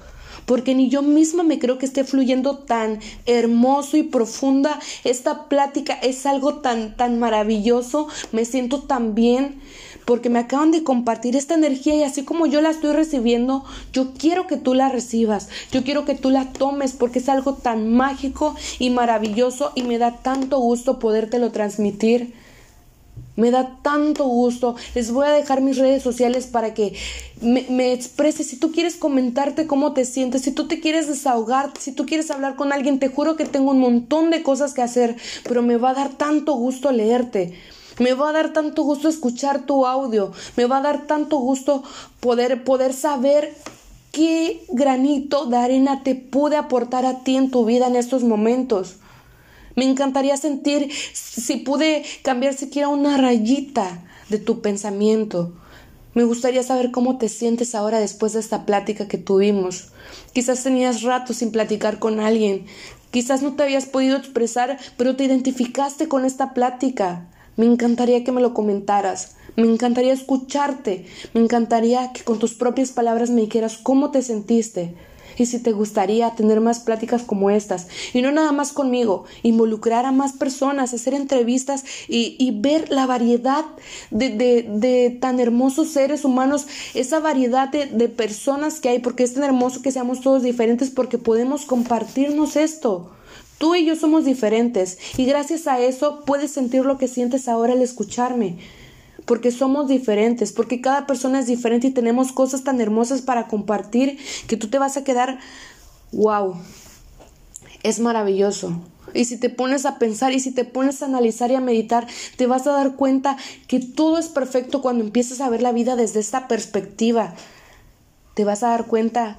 Porque ni yo misma me creo que esté fluyendo tan hermoso y profunda. Esta plática es algo tan, tan maravilloso. Me siento tan bien porque me acaban de compartir esta energía y así como yo la estoy recibiendo, yo quiero que tú la recibas, yo quiero que tú la tomes porque es algo tan mágico y maravilloso y me da tanto gusto podértelo transmitir. Me da tanto gusto. Les voy a dejar mis redes sociales para que me, me, expreses. Si tú quieres comentarte cómo te sientes, si tú te quieres desahogar, si tú quieres hablar con alguien, te juro que tengo un montón de cosas que hacer, pero me va a dar tanto gusto leerte. Me va a dar tanto gusto escuchar tu audio. Me va a dar tanto gusto poder, poder saber qué granito de arena te pude aportar a ti en tu vida en estos momentos. Me encantaría sentir si pude cambiar siquiera una rayita de tu pensamiento. Me gustaría saber cómo te sientes ahora después de esta plática que tuvimos. Quizás tenías rato sin platicar con alguien. Quizás no te habías podido expresar, pero te identificaste con esta plática. Me encantaría que me lo comentaras, me encantaría escucharte, me encantaría que con tus propias palabras me dijeras cómo te sentiste y si te gustaría tener más pláticas como estas y no nada más conmigo, involucrar a más personas, hacer entrevistas y, ver la variedad de, de, tan hermosos seres humanos, esa variedad de, de personas que hay, porque es tan hermoso que seamos todos diferentes porque podemos compartirnos esto. Tú y yo somos diferentes y gracias a eso puedes sentir lo que sientes ahora al escucharme. Porque somos diferentes, porque cada persona es diferente y tenemos cosas tan hermosas para compartir que tú te vas a quedar, wow, es maravilloso. Y si te pones a pensar y si te pones a analizar y a meditar, te vas a dar cuenta que todo es perfecto cuando empiezas a ver la vida desde esta perspectiva. Te vas a dar cuenta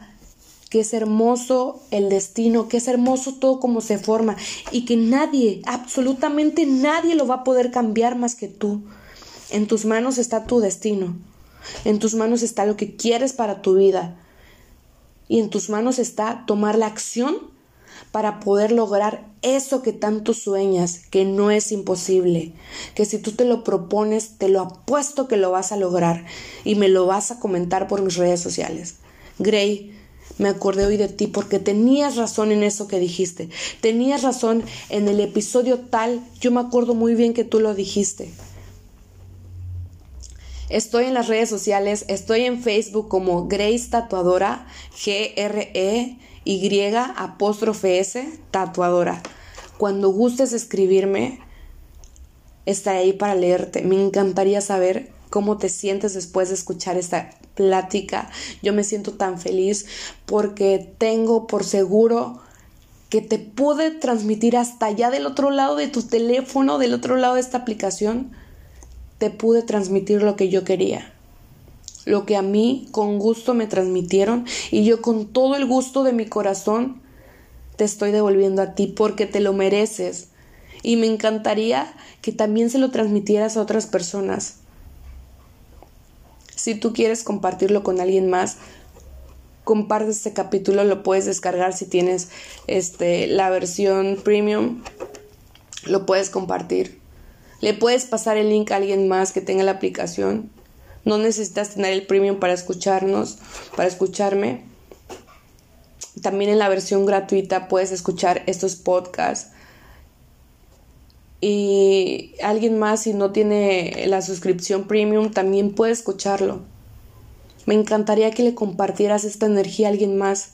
que es hermoso el destino, que es hermoso todo como se forma y que nadie, absolutamente nadie lo va a poder cambiar más que tú. En tus manos está tu destino, en tus manos está lo que quieres para tu vida y en tus manos está tomar la acción para poder lograr eso que tanto sueñas, que no es imposible, que si tú te lo propones, te lo apuesto que lo vas a lograr y me lo vas a comentar por mis redes sociales. Gray, me acordé hoy de ti porque tenías razón en eso que dijiste. Tenías razón en el episodio tal, yo me acuerdo muy bien que tú lo dijiste. Estoy en las redes sociales, estoy en Facebook como Grace Tatuadora, G-R-E y apóstrofe S, tatuadora. Cuando gustes escribirme, estaré ahí para leerte. Me encantaría saber cómo te sientes después de escuchar esta plática. Yo me siento tan feliz porque tengo por seguro que te pude transmitir hasta allá del otro lado de tu teléfono, del otro lado de esta aplicación, te pude transmitir lo que yo quería lo que a mí con gusto me transmitieron y yo con todo el gusto de mi corazón te estoy devolviendo a ti porque te lo mereces y me encantaría que también se lo transmitieras a otras personas. Si tú quieres compartirlo con alguien más, comparte este capítulo, lo puedes descargar si tienes este la versión premium, lo puedes compartir. Le puedes pasar el link a alguien más que tenga la aplicación no necesitas tener el premium para escucharnos, para escucharme. También en la versión gratuita puedes escuchar estos podcasts. Y alguien más, si no tiene la suscripción premium, también puede escucharlo. Me encantaría que le compartieras esta energía a alguien más.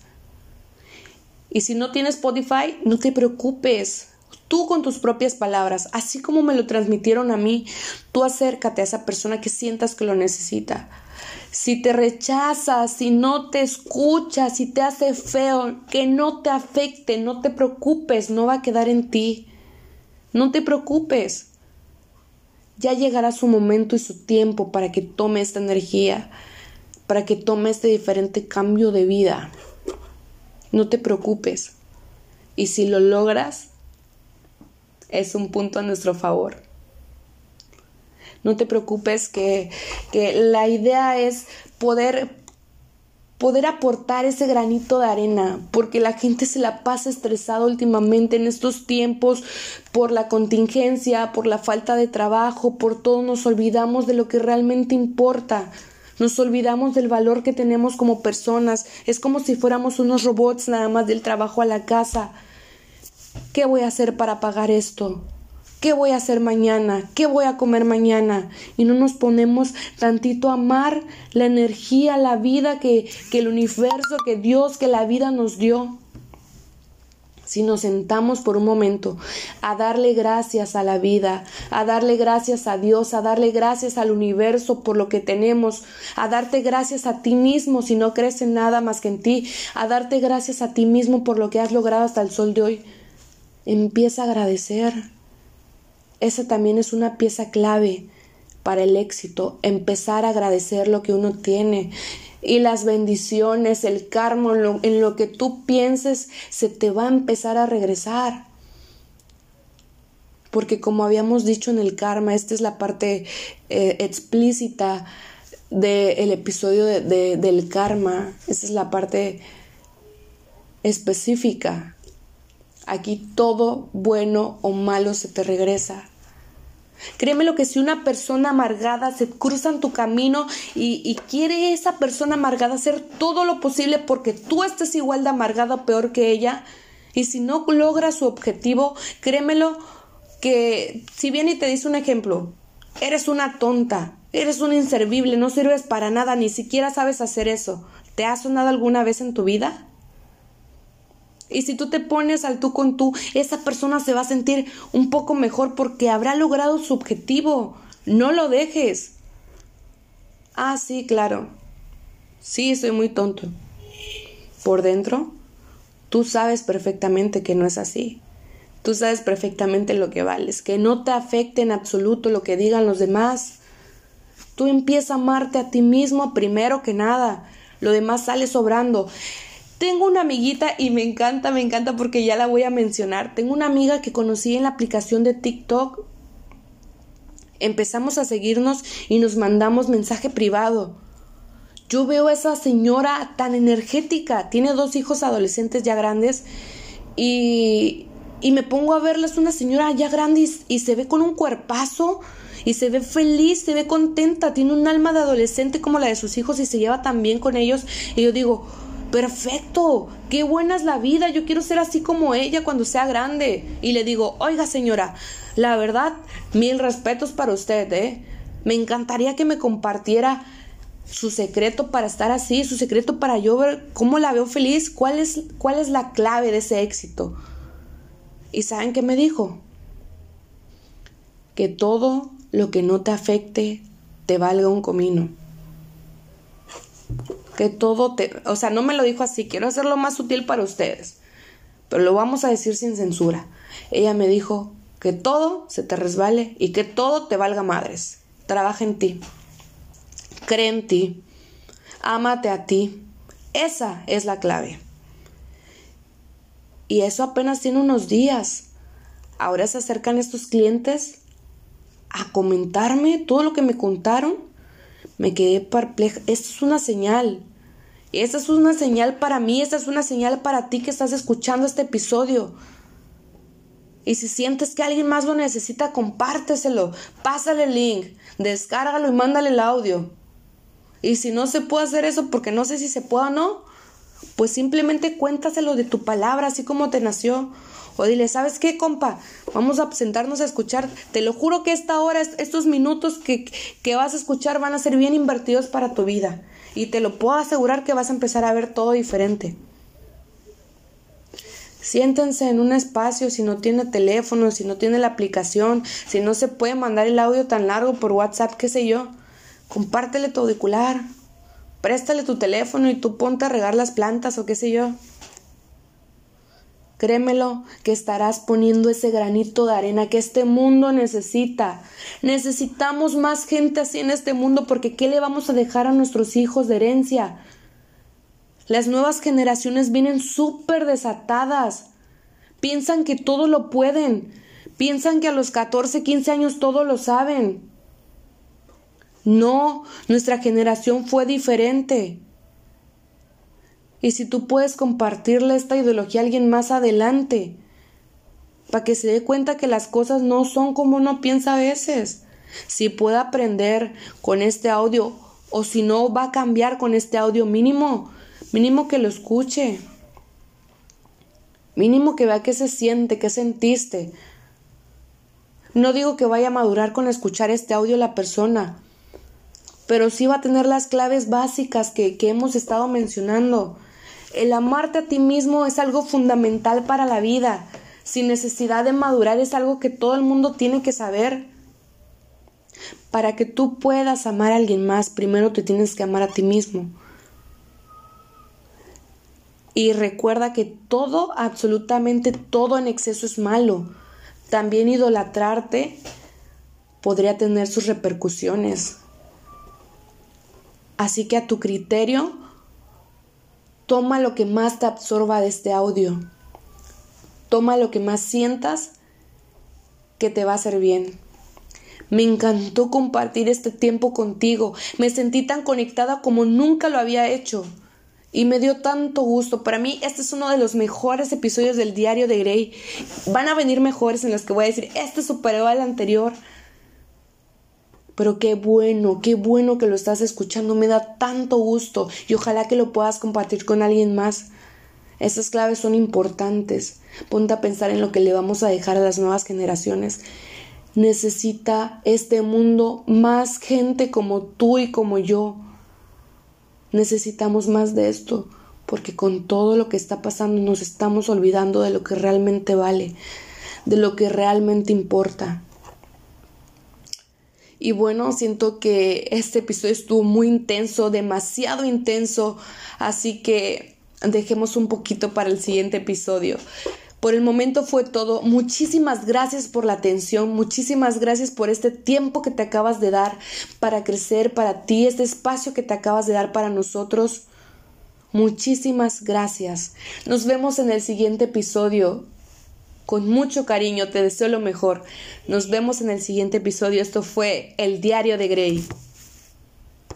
Y si no tienes Spotify, no te preocupes tú con tus propias palabras, así como me lo transmitieron a mí, tú acércate a esa persona que sientas que lo necesita. Si te rechazas, si no te escucha, si te hace feo, que no te afecte, no te preocupes, no va a quedar en ti. No te preocupes. Ya llegará su momento y su tiempo para que tome esta energía, para que tome este diferente cambio de vida. No te preocupes. Y si lo logras, es un punto a nuestro favor. No te preocupes que, la idea es poder poder aportar ese granito de arena, porque la gente se la pasa estresada últimamente en estos tiempos por la contingencia, por la falta de trabajo, por todo nos olvidamos de lo que realmente importa. Nos olvidamos del valor que tenemos como personas. Es como si fuéramos unos robots nada más del trabajo a la casa. ¿Qué voy a hacer para pagar esto? ¿Qué voy a hacer mañana? ¿Qué voy a comer mañana? Y no nos ponemos tantito a amar la energía, la vida que, que el universo, que Dios, que la vida nos dio. Si nos sentamos por un momento a darle gracias a la vida, a darle gracias a Dios, a darle gracias al universo por lo que tenemos, a darte gracias a ti mismo si no crees en nada más que en ti, a darte gracias a ti mismo por lo que has logrado hasta el sol de hoy empieza a agradecer. Esa también es una pieza clave para el éxito, empezar a agradecer lo que uno tiene y las bendiciones, el karma, en lo, que tú pienses, se te va a empezar a regresar. Porque como habíamos dicho en el karma, esta es la parte eh, explícita del episodio del karma, esta es la parte específica Aquí todo bueno o malo se te regresa. Créeme lo que si una persona amargada se cruza en tu camino y, y, quiere esa persona amargada hacer todo lo posible porque tú estés igual de amargada o peor que ella, y si no logra su objetivo, créemelo que si viene y te dice un ejemplo, eres una tonta, eres un inservible, no sirves para nada, ni siquiera sabes hacer eso. ¿Te ha sonado alguna vez en tu vida? Y si tú te pones al tú con tú, esa persona se va a sentir un poco mejor porque habrá logrado su objetivo. No lo dejes. Ah, sí, claro. Sí, soy muy tonto. Por dentro, tú sabes perfectamente que no es así. Tú sabes perfectamente lo que vales, que no te afecte en absoluto lo que digan los demás. Tú empieza a amarte a ti mismo primero que nada. Lo demás sale sobrando. Tengo una amiguita y me encanta, me encanta porque ya la voy a mencionar. Tengo una amiga que conocí en la aplicación de TikTok. Empezamos a seguirnos y nos mandamos mensaje privado. Yo veo a esa señora tan energética, tiene dos hijos adolescentes ya grandes Y, y me pongo a verla, es una señora ya grande y, y se ve con un cuerpazo y se ve feliz, se ve contenta, tiene un alma de adolescente como la de sus hijos y se lleva tan bien con ellos. Y yo digo, perfecto, qué buena es la vida, yo quiero ser así como ella cuando sea grande. Y le digo, oiga señora, la verdad, mil respetos para usted, ¿eh? Me encantaría que me compartiera su secreto para estar así, su secreto para yo ver cómo la veo feliz, cuál es, cuál es la clave de ese éxito. ¿Y saben qué me dijo? Que todo lo que no te afecte te valga un comino. Que todo te... O sea, no me lo dijo así, quiero hacerlo más sutil para ustedes, pero lo vamos a decir sin censura. Ella me dijo que todo se te resbale y que todo te valga madres. Trabaja en ti. Cree en ti. Ámate a ti. Esa es la clave. Y eso apenas tiene unos días. Ahora se acercan estos clientes a comentarme todo lo que me contaron, me quedé perpleja. Esta es una señal. Esta es una señal para mí, esta es una señal para ti que estás escuchando este episodio. Y si sientes que alguien más lo necesita, compárteselo, pásale el link, descárgalo y mándale el audio. Y si no se puede hacer eso porque no sé si se puede o no, pues simplemente cuéntaselo de tu palabra, así como te nació. O dile, ¿sabes qué, compa? Vamos a sentarnos a escuchar. Te lo juro que esta hora, estos minutos que, que vas a escuchar van a ser bien invertidos para tu vida. Y te lo puedo asegurar que vas a empezar a ver todo diferente. Siéntense en un espacio si no tiene teléfono, si no tiene la aplicación, si no se puede mandar el audio tan largo por WhatsApp, qué sé yo. Compártele tu auricular, préstale tu teléfono y tú ponte a regar las plantas o qué sé yo. Créemelo que estarás poniendo ese granito de arena que este mundo necesita. Necesitamos más gente así en este mundo porque ¿qué le vamos a dejar a nuestros hijos de herencia? Las nuevas generaciones vienen súper desatadas. Piensan que todo lo pueden. Piensan que a los 14, 15 años todo lo saben. No, nuestra generación fue diferente. Y si tú puedes compartirle esta ideología a alguien más adelante, para que se dé cuenta que las cosas no son como uno piensa a veces. Si puede aprender con este audio o si no va a cambiar con este audio mínimo, mínimo que lo escuche. Mínimo que vea qué se siente, qué sentiste. No digo que vaya a madurar con escuchar este audio la persona, pero sí va a tener las claves básicas que, que hemos estado mencionando. El amarte a ti mismo es algo fundamental para la vida. Sin necesidad de madurar es algo que todo el mundo tiene que saber. Para que tú puedas amar a alguien más, primero te tienes que amar a ti mismo. Y recuerda que todo, absolutamente todo en exceso es malo. También idolatrarte podría tener sus repercusiones. Así que a tu criterio, Toma lo que más te absorba de este audio. Toma lo que más sientas que te va a hacer bien. Me encantó compartir este tiempo contigo. Me sentí tan conectada como nunca lo había hecho. Y me dio tanto gusto. Para mí este es uno de los mejores episodios del diario de Grey. Van a venir mejores en los que voy a decir, este superó al anterior. Pero qué bueno, qué bueno que lo estás escuchando, me da tanto gusto y ojalá que lo puedas compartir con alguien más. Esas claves son importantes. Ponte a pensar en lo que le vamos a dejar a las nuevas generaciones. Necesita este mundo más gente como tú y como yo. Necesitamos más de esto, porque con todo lo que está pasando nos estamos olvidando de lo que realmente vale, de lo que realmente importa. Y bueno, siento que este episodio estuvo muy intenso, demasiado intenso, así que dejemos un poquito para el siguiente episodio. Por el momento fue todo. Muchísimas gracias por la atención, muchísimas gracias por este tiempo que te acabas de dar para crecer para ti, este espacio que te acabas de dar para nosotros. Muchísimas gracias. Nos vemos en el siguiente episodio. Con mucho cariño te deseo lo mejor. Nos vemos en el siguiente episodio. Esto fue El Diario de Grey.